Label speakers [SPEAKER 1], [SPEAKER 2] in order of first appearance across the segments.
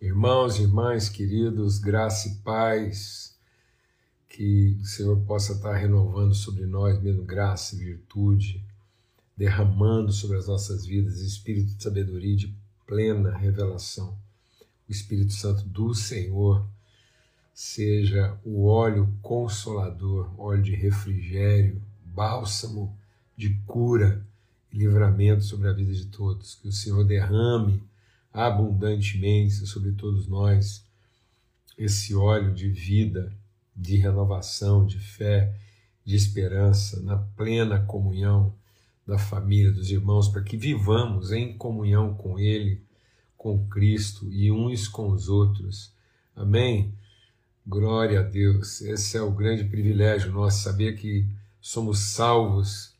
[SPEAKER 1] Irmãos e irmãs queridos, graça e paz, que o Senhor possa estar renovando sobre nós mesmo graça e virtude, derramando sobre as nossas vidas espírito de sabedoria e de plena revelação. O Espírito Santo do Senhor seja o óleo consolador, óleo de refrigério, bálsamo de cura e livramento sobre a vida de todos. Que o Senhor derrame abundantemente sobre todos nós esse óleo de vida, de renovação, de fé, de esperança, na plena comunhão da família, dos irmãos, para que vivamos em comunhão com Ele, com Cristo e uns com os outros. Amém? Glória a Deus. Esse é o grande privilégio nosso, saber que somos salvos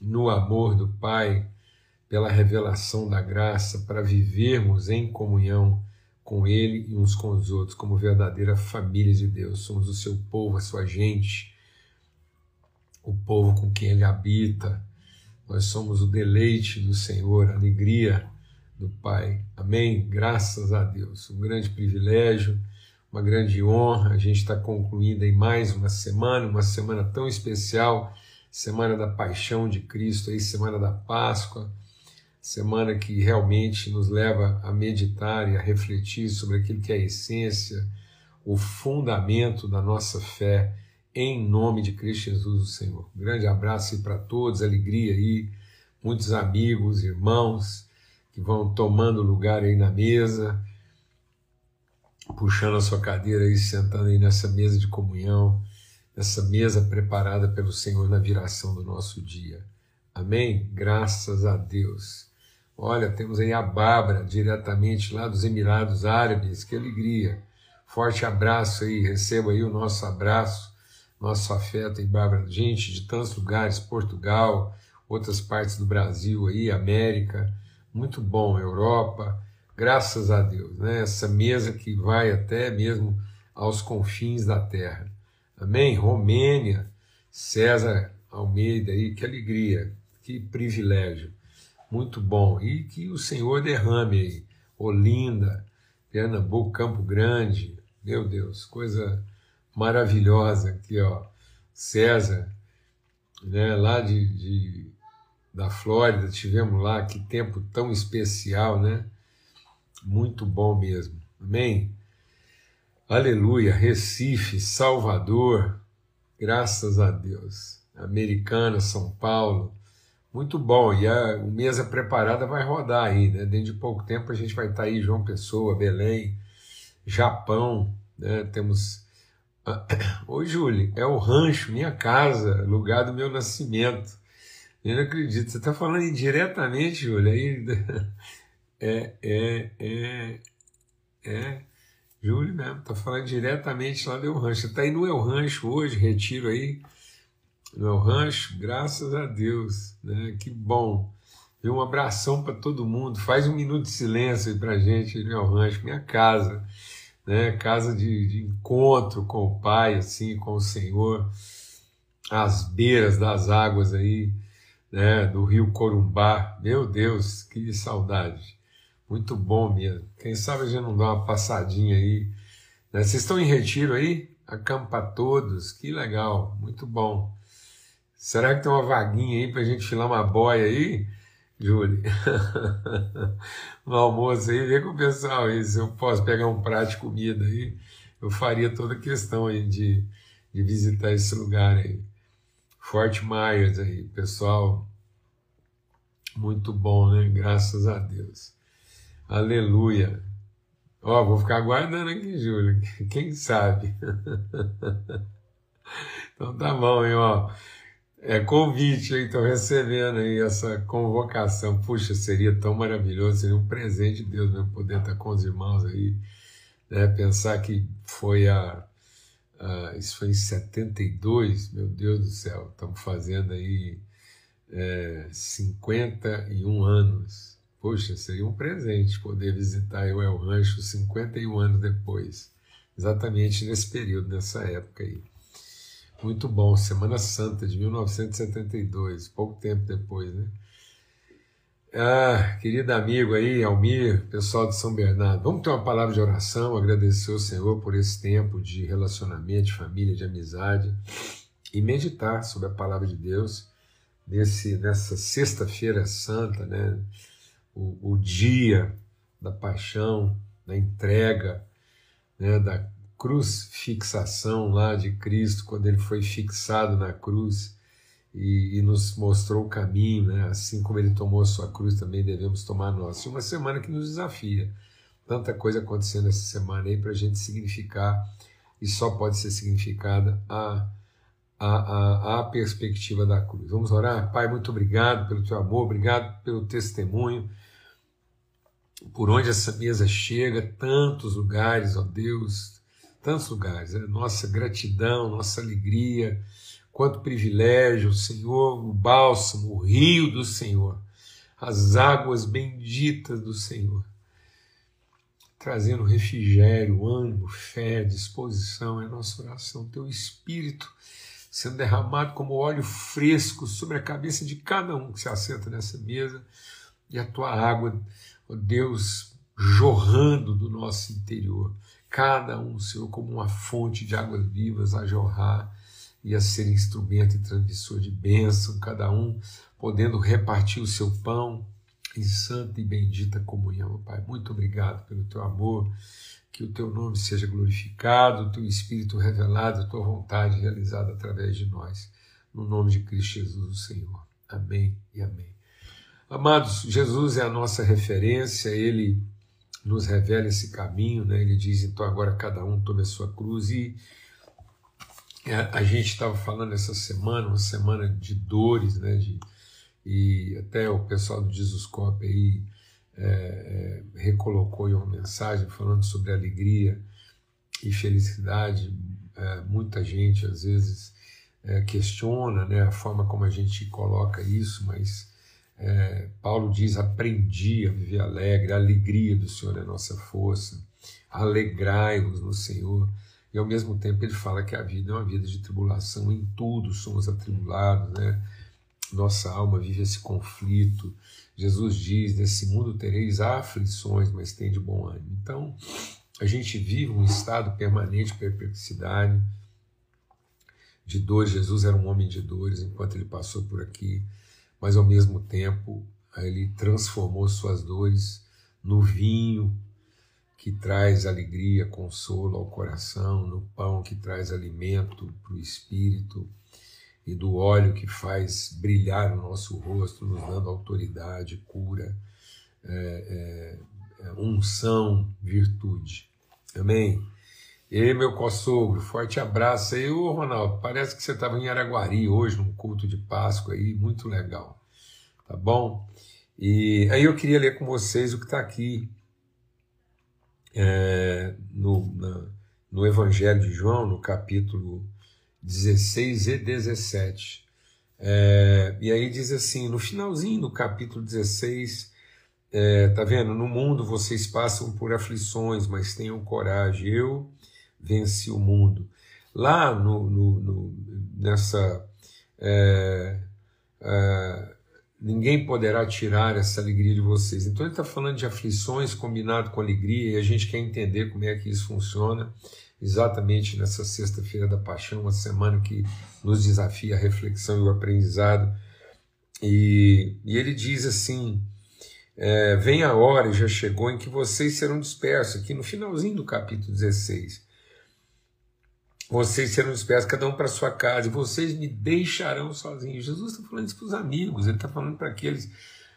[SPEAKER 1] no amor do Pai pela revelação da graça para vivermos em comunhão com Ele e uns com os outros, como verdadeira família de Deus. Somos o seu povo, a sua gente, o povo com quem Ele habita. Nós somos o deleite do Senhor, a alegria do Pai. Amém? Graças a Deus. Um grande privilégio, uma grande honra. A gente está concluindo em mais uma semana, uma semana tão especial, semana da paixão de Cristo, aí, semana da Páscoa semana que realmente nos leva a meditar e a refletir sobre aquilo que é a essência, o fundamento da nossa fé, em nome de Cristo Jesus, o Senhor. Um grande abraço aí para todos, alegria aí, muitos amigos, irmãos que vão tomando lugar aí na mesa, puxando a sua cadeira aí, sentando aí nessa mesa de comunhão, nessa mesa preparada pelo Senhor na viração do nosso dia. Amém? Graças a Deus. Olha, temos aí a Bárbara, diretamente lá dos Emirados Árabes, que alegria. Forte abraço aí, receba aí o nosso abraço, nosso afeto aí, Bárbara. Gente de tantos lugares, Portugal, outras partes do Brasil aí, América, muito bom, Europa, graças a Deus, né? Essa mesa que vai até mesmo aos confins da terra. Amém? Romênia, César Almeida aí, que alegria, que privilégio muito bom. E que o Senhor derrame aí, Olinda, Pernambuco, Campo Grande, meu Deus, coisa maravilhosa aqui, ó. César, né, lá de, de, da Flórida, tivemos lá, que tempo tão especial, né? Muito bom mesmo. Amém? Aleluia. Recife, Salvador, graças a Deus. Americana, São Paulo, muito bom, e a mesa preparada vai rodar aí, né? Dentro de pouco tempo a gente vai estar aí, João Pessoa, Belém, Japão, né? Temos. Oi, Júlio, é o rancho, minha casa, lugar do meu nascimento. Eu não acredito, você está falando indiretamente, Júlio, aí. É, é, é, é. Júlio mesmo, está falando diretamente lá do El Rancho. Está aí no El Rancho hoje, retiro aí no Rancho, graças a Deus, né? Que bom. E um abração para todo mundo. Faz um minuto de silêncio aí para gente no El Rancho, minha casa, né? Casa de, de encontro com o Pai, assim, com o Senhor, às beiras das águas aí, né? Do Rio Corumbá. Meu Deus, que saudade. Muito bom mesmo. Quem sabe a gente não dá uma passadinha aí. Né? Vocês estão em retiro aí? Acampa todos, que legal, muito bom. Será que tem uma vaguinha aí para a gente filar uma boia aí, Júlio? no almoço aí, vê com o pessoal aí, se eu posso pegar um prato de comida aí, eu faria toda a questão aí de, de visitar esse lugar aí. Forte Myers aí, pessoal, muito bom, né? Graças a Deus. Aleluia. Ó, vou ficar aguardando aqui, Júlio. Quem sabe? então tá bom, hein, ó. É convite, estou recebendo aí essa convocação. Puxa, seria tão maravilhoso, seria um presente de Deus mesmo poder estar com os irmãos aí. Né? Pensar que foi a, a, Isso foi em 72, meu Deus do céu, estamos fazendo aí é, 51 anos. Poxa, seria um presente poder visitar o El Rancho 51 anos depois, exatamente nesse período, nessa época aí. Muito bom, Semana Santa de 1972, pouco tempo depois, né? Ah, querido amigo aí, Almir, pessoal de São Bernardo, vamos ter uma palavra de oração, agradecer ao Senhor por esse tempo de relacionamento, de família, de amizade e meditar sobre a palavra de Deus nesse, nessa sexta-feira santa, né? O, o, dia da paixão, da entrega, né? da crucifixação lá de Cristo, quando ele foi fixado na cruz e, e, nos mostrou o caminho, né? assim como ele tomou sua cruz, também devemos tomar a nossa. Uma semana que nos desafia. Tanta coisa acontecendo essa semana aí para a gente significar, e só pode ser significada a, a, a, a perspectiva da cruz. Vamos orar? Pai, muito obrigado pelo teu amor, obrigado pelo testemunho, por onde essa mesa chega, tantos lugares, ó Deus, tantos lugares. Né? Nossa gratidão, nossa alegria Quanto privilégio, Senhor, o bálsamo, o rio do Senhor, as águas benditas do Senhor, trazendo refrigério, ânimo, fé, disposição, é nossa oração. Teu Espírito sendo derramado como óleo fresco sobre a cabeça de cada um que se assenta nessa mesa, e a tua água, ó Deus, jorrando do nosso interior. Cada um, Senhor, como uma fonte de águas vivas a jorrar e a ser instrumento e transmissor de bênção, cada um podendo repartir o seu pão em santa e bendita comunhão. Pai, muito obrigado pelo teu amor, que o teu nome seja glorificado, o teu Espírito revelado, a tua vontade realizada através de nós. No nome de Cristo Jesus, o Senhor. Amém e amém. Amados, Jesus é a nossa referência, ele nos revela esse caminho, né? ele diz: então agora cada um tome a sua cruz e é, a gente estava falando essa semana, uma semana de dores, né? De, e até o pessoal do Jesuscope aí é, é, recolocou uma mensagem falando sobre alegria e felicidade. É, muita gente às vezes é, questiona né, a forma como a gente coloca isso, mas é, Paulo diz: aprendi a viver alegre, a alegria do Senhor é nossa força, alegrai-vos no Senhor. E ao mesmo tempo ele fala que a vida é uma vida de tribulação, em tudo somos atribulados, né? Nossa alma vive esse conflito. Jesus diz: Nesse mundo tereis aflições, mas tem de bom ânimo. Então, a gente vive um estado permanente de perplexidade, de dor. Jesus era um homem de dores enquanto ele passou por aqui, mas ao mesmo tempo ele transformou suas dores no vinho que traz alegria, consolo ao coração, no pão que traz alimento para o espírito e do óleo que faz brilhar o nosso rosto, nos dando autoridade, cura, é, é, é unção, virtude. Amém? E meu co-sogro, forte abraço aí. Ô Ronaldo, parece que você estava em Araguari hoje, num culto de Páscoa aí, muito legal. Tá bom? E aí eu queria ler com vocês o que está aqui é, no, na, no Evangelho de João, no capítulo 16 e 17. É, e aí diz assim, no finalzinho do capítulo 16, é, tá vendo? No mundo vocês passam por aflições, mas tenham coragem, eu venci o mundo. Lá no, no, no nessa. É, é, ninguém poderá tirar essa alegria de vocês. Então ele está falando de aflições combinado com alegria e a gente quer entender como é que isso funciona exatamente nessa sexta-feira da paixão, uma semana que nos desafia a reflexão e o aprendizado. E, e ele diz assim: é, vem a hora, e já chegou, em que vocês serão dispersos, aqui no finalzinho do capítulo 16 vocês serão dispersos, cada um para sua casa, e vocês me deixarão sozinhos. Jesus está falando isso para os amigos, ele está falando para aqueles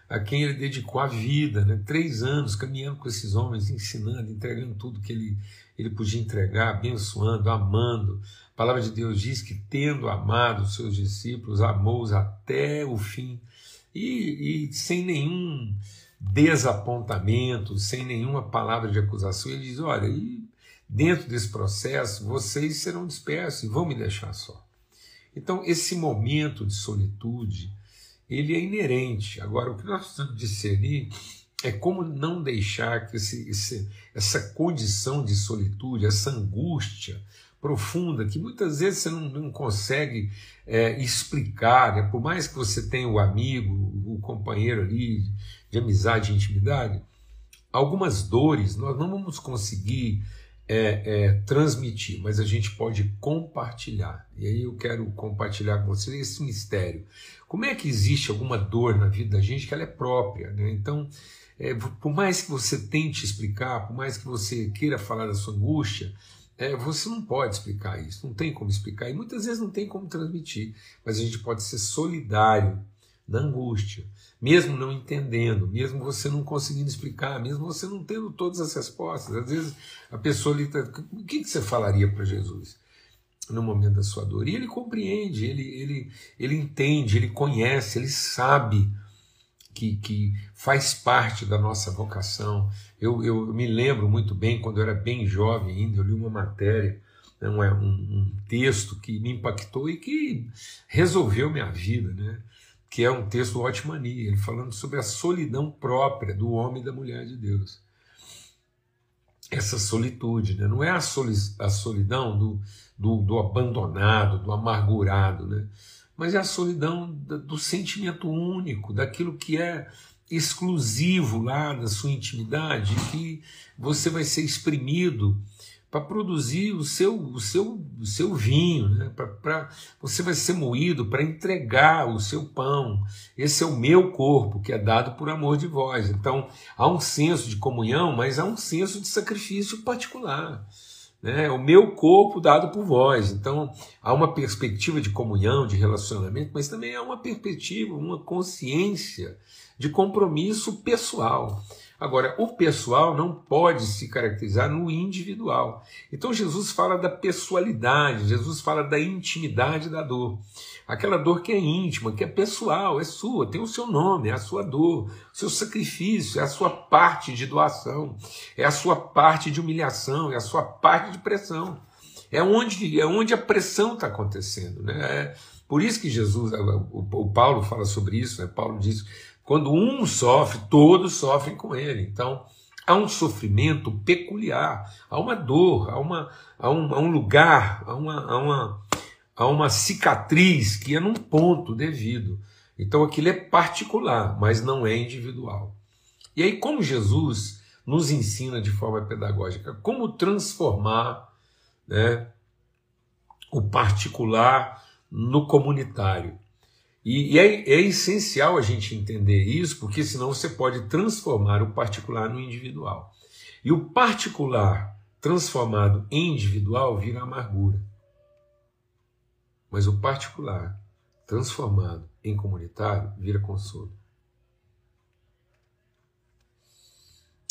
[SPEAKER 1] a quem ele dedicou a vida, né? três anos caminhando com esses homens, ensinando, entregando tudo que ele, ele podia entregar, abençoando, amando. A palavra de Deus diz que, tendo amado os seus discípulos, amou-os até o fim, e, e sem nenhum desapontamento, sem nenhuma palavra de acusação, ele diz: Olha, e dentro desse processo, vocês serão dispersos e vão me deixar só. Então, esse momento de solitude, ele é inerente. Agora, o que nós precisamos discernir é como não deixar que esse, esse, essa condição de solitude, essa angústia profunda, que muitas vezes você não, não consegue é, explicar, né? por mais que você tenha o amigo, o companheiro ali de amizade e intimidade, algumas dores nós não vamos conseguir é, é, transmitir, mas a gente pode compartilhar. E aí eu quero compartilhar com vocês esse mistério. Como é que existe alguma dor na vida da gente que ela é própria? Né? Então, é, por mais que você tente explicar, por mais que você queira falar da sua angústia, é, você não pode explicar isso, não tem como explicar, e muitas vezes não tem como transmitir, mas a gente pode ser solidário na angústia, mesmo não entendendo, mesmo você não conseguindo explicar, mesmo você não tendo todas as respostas. Às vezes a pessoa ali está. O que, que você falaria para Jesus no momento da sua dor? E ele compreende, ele, ele, ele entende, ele conhece, ele sabe que, que faz parte da nossa vocação. Eu, eu me lembro muito bem, quando eu era bem jovem ainda, eu li uma matéria. Né, um, um texto que me impactou e que resolveu minha vida, né? Que é um texto Otmani, ele falando sobre a solidão própria do homem e da mulher de Deus. Essa solitude, né? não é a, soli a solidão do, do, do, abandonado, do amargurado, né? mas é a solidão do sentimento único, daquilo que é exclusivo lá da sua intimidade, que você vai ser exprimido para produzir o seu, o seu, o seu vinho, né? para você vai ser moído para entregar o seu pão. Esse é o meu corpo que é dado por amor de vós. Então há um senso de comunhão, mas há um senso de sacrifício particular. Né? O meu corpo dado por vós. Então há uma perspectiva de comunhão, de relacionamento, mas também há uma perspectiva, uma consciência de compromisso pessoal. Agora, o pessoal não pode se caracterizar no individual. Então, Jesus fala da pessoalidade, Jesus fala da intimidade da dor. Aquela dor que é íntima, que é pessoal, é sua, tem o seu nome, é a sua dor, seu sacrifício, é a sua parte de doação, é a sua parte de humilhação, é a sua parte de pressão. É onde, é onde a pressão está acontecendo. Né? É por isso que Jesus, o Paulo fala sobre isso, né? Paulo diz quando um sofre, todos sofrem com ele. Então, há um sofrimento peculiar, há uma dor, há, uma, há, um, há um lugar, há uma, há, uma, há uma cicatriz que é num ponto devido. Então, aquilo é particular, mas não é individual. E aí, como Jesus nos ensina de forma pedagógica como transformar né, o particular no comunitário. E, e é, é, essencial a gente entender isso, porque senão você pode transformar o particular no individual. E o particular transformado em individual vira amargura. Mas o particular transformado em comunitário vira consolo.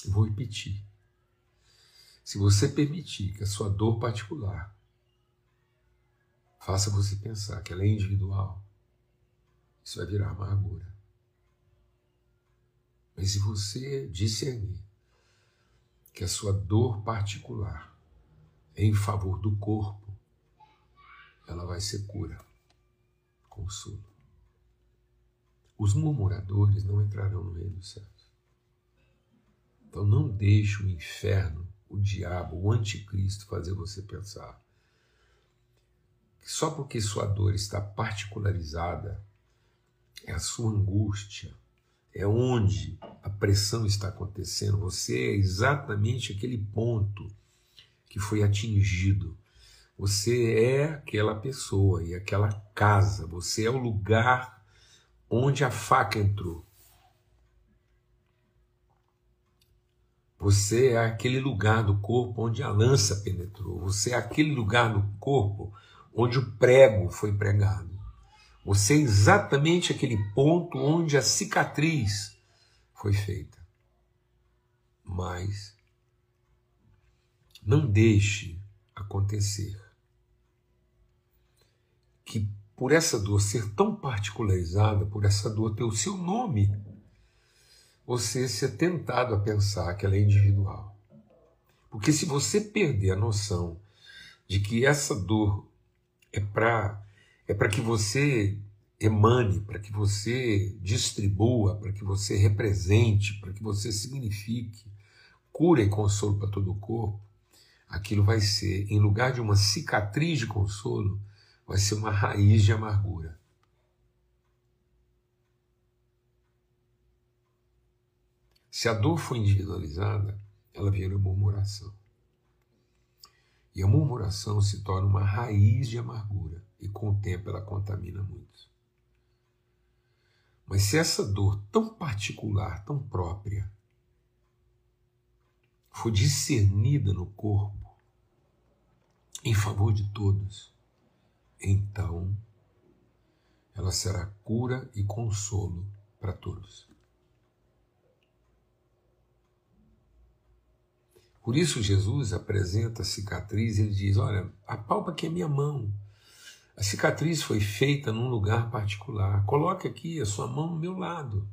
[SPEAKER 1] Vou repetir. Se você permitir que a sua dor particular faça você pensar que ela é individual, isso vai virar amargura. Mas se você discernir que a sua dor particular é em favor do corpo, ela vai ser cura, consolo. Os murmuradores não entrarão no reino dos céus. Então não deixe o inferno, o diabo, o anticristo fazer você pensar que só porque sua dor está particularizada é a sua angústia, é onde a pressão está acontecendo. Você é exatamente aquele ponto que foi atingido. Você é aquela pessoa e aquela casa, você é o lugar onde a faca entrou. Você é aquele lugar do corpo onde a lança penetrou. Você é aquele lugar do corpo onde o prego foi pregado. Você é exatamente aquele ponto onde a cicatriz foi feita. Mas não deixe acontecer que por essa dor ser tão particularizada, por essa dor ter o seu nome, você ser tentado a pensar que ela é individual. Porque se você perder a noção de que essa dor é para é para que você emane, para que você distribua, para que você represente, para que você signifique cura e consolo para todo o corpo, aquilo vai ser, em lugar de uma cicatriz de consolo, vai ser uma raiz de amargura. Se a dor for individualizada, ela vira murmuração. E a murmuração se torna uma raiz de amargura, e com o tempo ela contamina muito. Mas se essa dor tão particular, tão própria, for discernida no corpo, em favor de todos, então ela será cura e consolo para todos. Por isso Jesus apresenta a cicatriz e ele diz: Olha, apalpa aqui a minha mão. A cicatriz foi feita num lugar particular. Coloque aqui a sua mão no meu lado.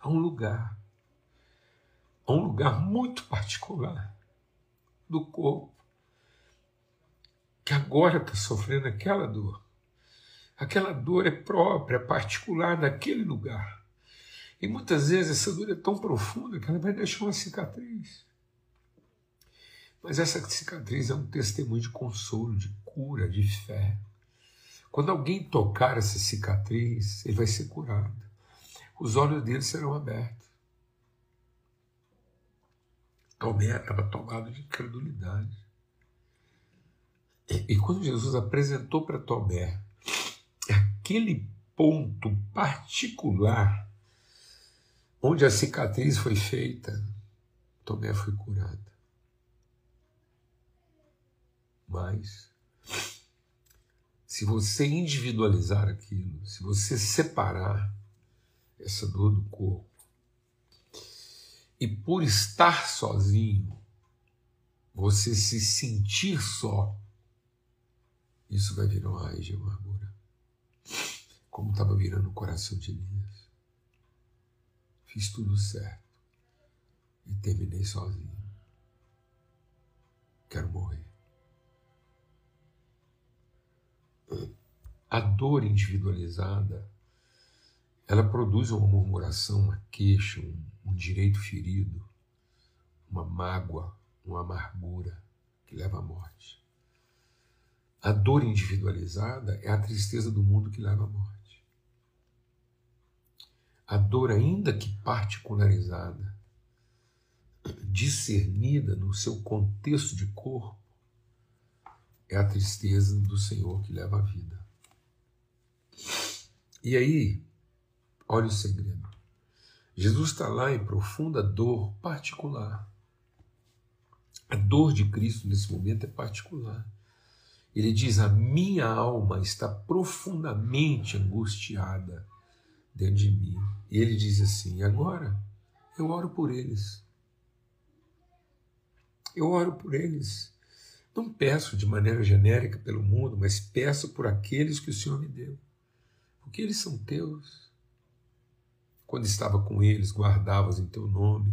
[SPEAKER 1] Há um lugar. Há um lugar muito particular do corpo que agora está sofrendo aquela dor. Aquela dor é própria, é particular daquele lugar. E muitas vezes essa dor é tão profunda que ela vai deixar uma cicatriz. Mas essa cicatriz é um testemunho de consolo, de cura, de fé. Quando alguém tocar essa cicatriz, ele vai ser curado. Os olhos dele serão abertos. Tomé estava tomado de incredulidade. E quando Jesus apresentou para Tomé aquele ponto particular onde a cicatriz foi feita, Tomé foi curado. Mas, se você individualizar aquilo, se você separar essa dor do corpo, e por estar sozinho, você se sentir só, isso vai virar uma raiz de amargura. Como estava virando o coração de Elias. Fiz tudo certo. E terminei sozinho. Quero morrer. A dor individualizada, ela produz uma murmuração, uma queixa, um, um direito ferido, uma mágoa, uma amargura que leva à morte. A dor individualizada é a tristeza do mundo que leva à morte. A dor, ainda que particularizada, discernida no seu contexto de corpo, é a tristeza do Senhor que leva à vida. E aí, olha o segredo. Jesus está lá em profunda dor particular. A dor de Cristo nesse momento é particular. Ele diz: A minha alma está profundamente angustiada dentro de mim. E ele diz assim: Agora eu oro por eles. Eu oro por eles. Não peço de maneira genérica pelo mundo, mas peço por aqueles que o Senhor me deu. Porque eles são teus. Quando estava com eles, guardavas em teu nome.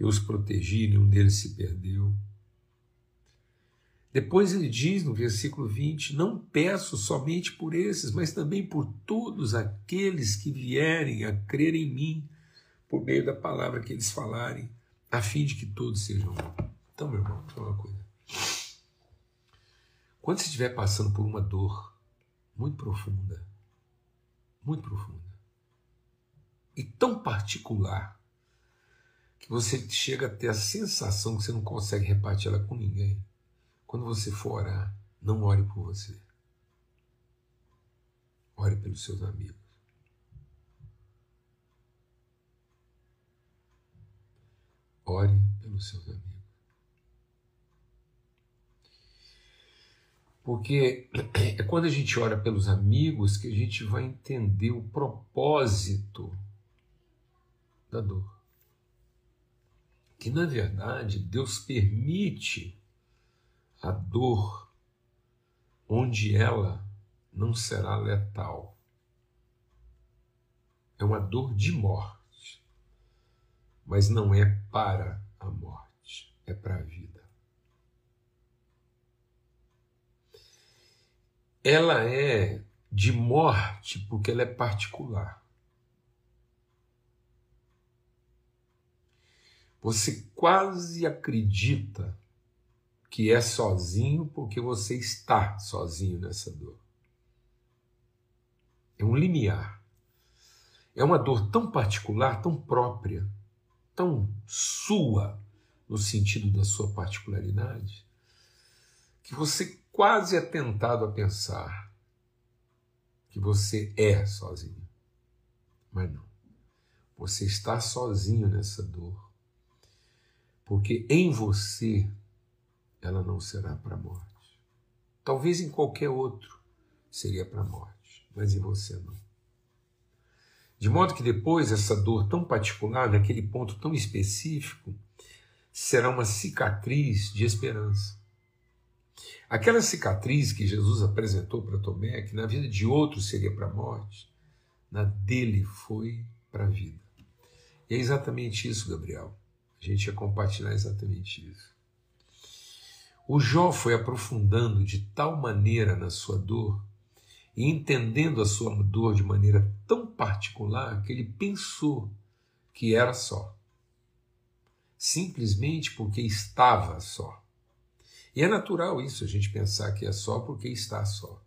[SPEAKER 1] Eu os protegi, nenhum deles se perdeu. Depois ele diz no versículo 20: Não peço somente por esses, mas também por todos aqueles que vierem a crer em mim, por meio da palavra que eles falarem, a fim de que todos sejam um. Então, meu irmão, falar uma coisa. Quando você estiver passando por uma dor muito profunda, muito profunda, e tão particular, que você chega a ter a sensação que você não consegue repartir ela com ninguém, quando você for orar, não ore por você. Ore pelos seus amigos. Ore pelos seus amigos. Porque é quando a gente ora pelos amigos que a gente vai entender o propósito da dor. Que na verdade Deus permite a dor, onde ela não será letal. É uma dor de morte, mas não é para a morte, é para a vida. Ela é de morte porque ela é particular. Você quase acredita que é sozinho porque você está sozinho nessa dor. É um limiar. é uma dor tão particular, tão própria, tão sua, no sentido da sua particularidade, que você quase é tentado a pensar que você é sozinho. Mas não. Você está sozinho nessa dor. Porque em você ela não será para a morte. Talvez em qualquer outro seria para a morte, mas em você não. De modo que depois essa dor tão particular, naquele ponto tão específico, será uma cicatriz de esperança. Aquela cicatriz que Jesus apresentou para Tomé, que na vida de outros seria para a morte, na dele foi para a vida. E é exatamente isso, Gabriel. A gente ia compartilhar exatamente isso. O Jó foi aprofundando de tal maneira na sua dor e entendendo a sua dor de maneira tão particular que ele pensou que era só. Simplesmente porque estava só. E é natural isso, a gente pensar que é só porque está só.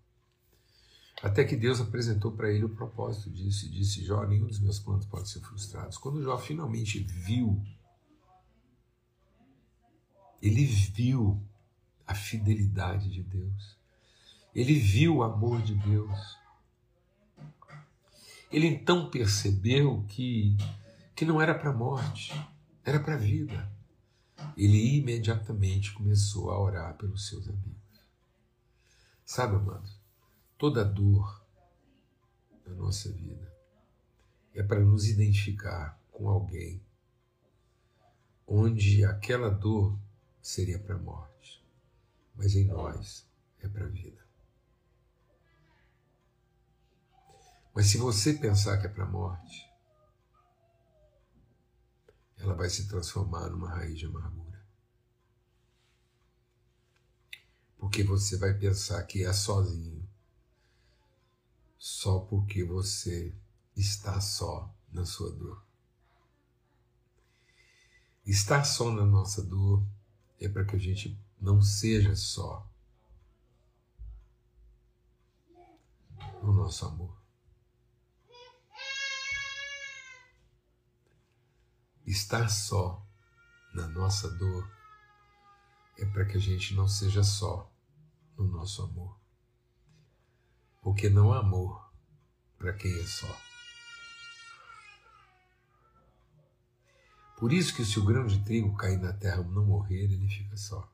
[SPEAKER 1] Até que Deus apresentou para ele o propósito disso e disse: Jó, nenhum dos meus planos pode ser frustrado. Quando Jó finalmente viu, ele viu a fidelidade de Deus, ele viu o amor de Deus. Ele então percebeu que, que não era para a morte, era para a vida. Ele imediatamente começou a orar pelos seus amigos. Sabe, amados, toda dor da nossa vida é para nos identificar com alguém onde aquela dor seria para a morte, mas em nós é para a vida. Mas se você pensar que é para a morte, ela vai se transformar numa raiz de amargura. Porque você vai pensar que é sozinho, só porque você está só na sua dor. Estar só na nossa dor é para que a gente não seja só no nosso amor. Estar só na nossa dor é para que a gente não seja só no nosso amor. Porque não há amor para quem é só. Por isso que se o grão de trigo cair na terra e não morrer, ele fica só.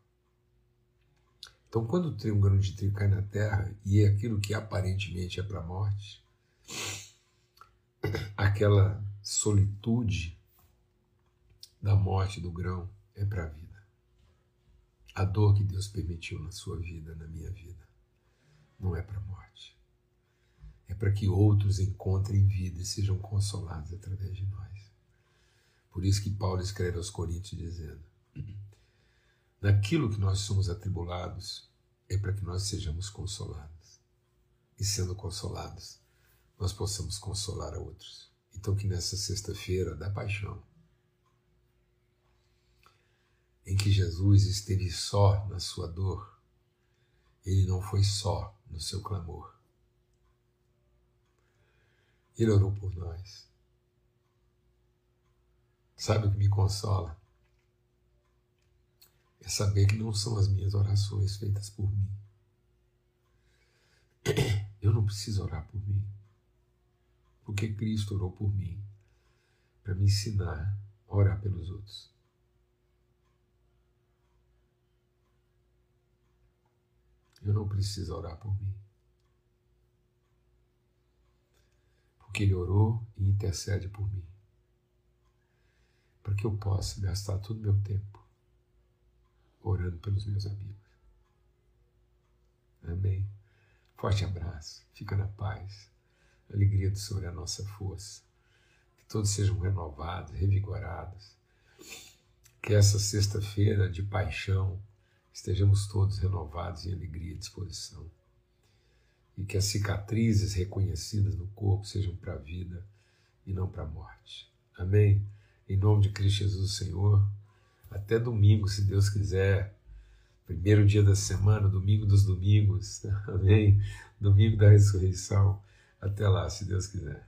[SPEAKER 1] Então, quando o grão de trigo cai na terra e é aquilo que aparentemente é para a morte, aquela solitude da morte do grão é para a vida. A dor que Deus permitiu na sua vida, na minha vida, não é para a morte. É para que outros encontrem vida e sejam consolados através de nós. Por isso que Paulo escreve aos Coríntios dizendo: Naquilo que nós somos atribulados, é para que nós sejamos consolados. E sendo consolados, nós possamos consolar a outros. Então, que nessa sexta-feira da paixão, em que Jesus esteve só na sua dor, ele não foi só no seu clamor. Ele orou por nós. Sabe o que me consola? É saber que não são as minhas orações feitas por mim. Eu não preciso orar por mim, porque Cristo orou por mim para me ensinar a orar pelos outros. Eu não preciso orar por mim. Porque Ele orou e intercede por mim. Para que eu possa gastar todo o meu tempo orando pelos meus amigos. Amém. Forte abraço. Fica na paz. Alegria do Senhor é a nossa força. Que todos sejam renovados, revigorados. Que essa sexta-feira de paixão estejamos todos renovados em alegria e disposição. E que as cicatrizes reconhecidas no corpo sejam para a vida e não para a morte. Amém? Em nome de Cristo Jesus, Senhor. Até domingo, se Deus quiser. Primeiro dia da semana, domingo dos domingos. Amém? Domingo da ressurreição. Até lá, se Deus quiser.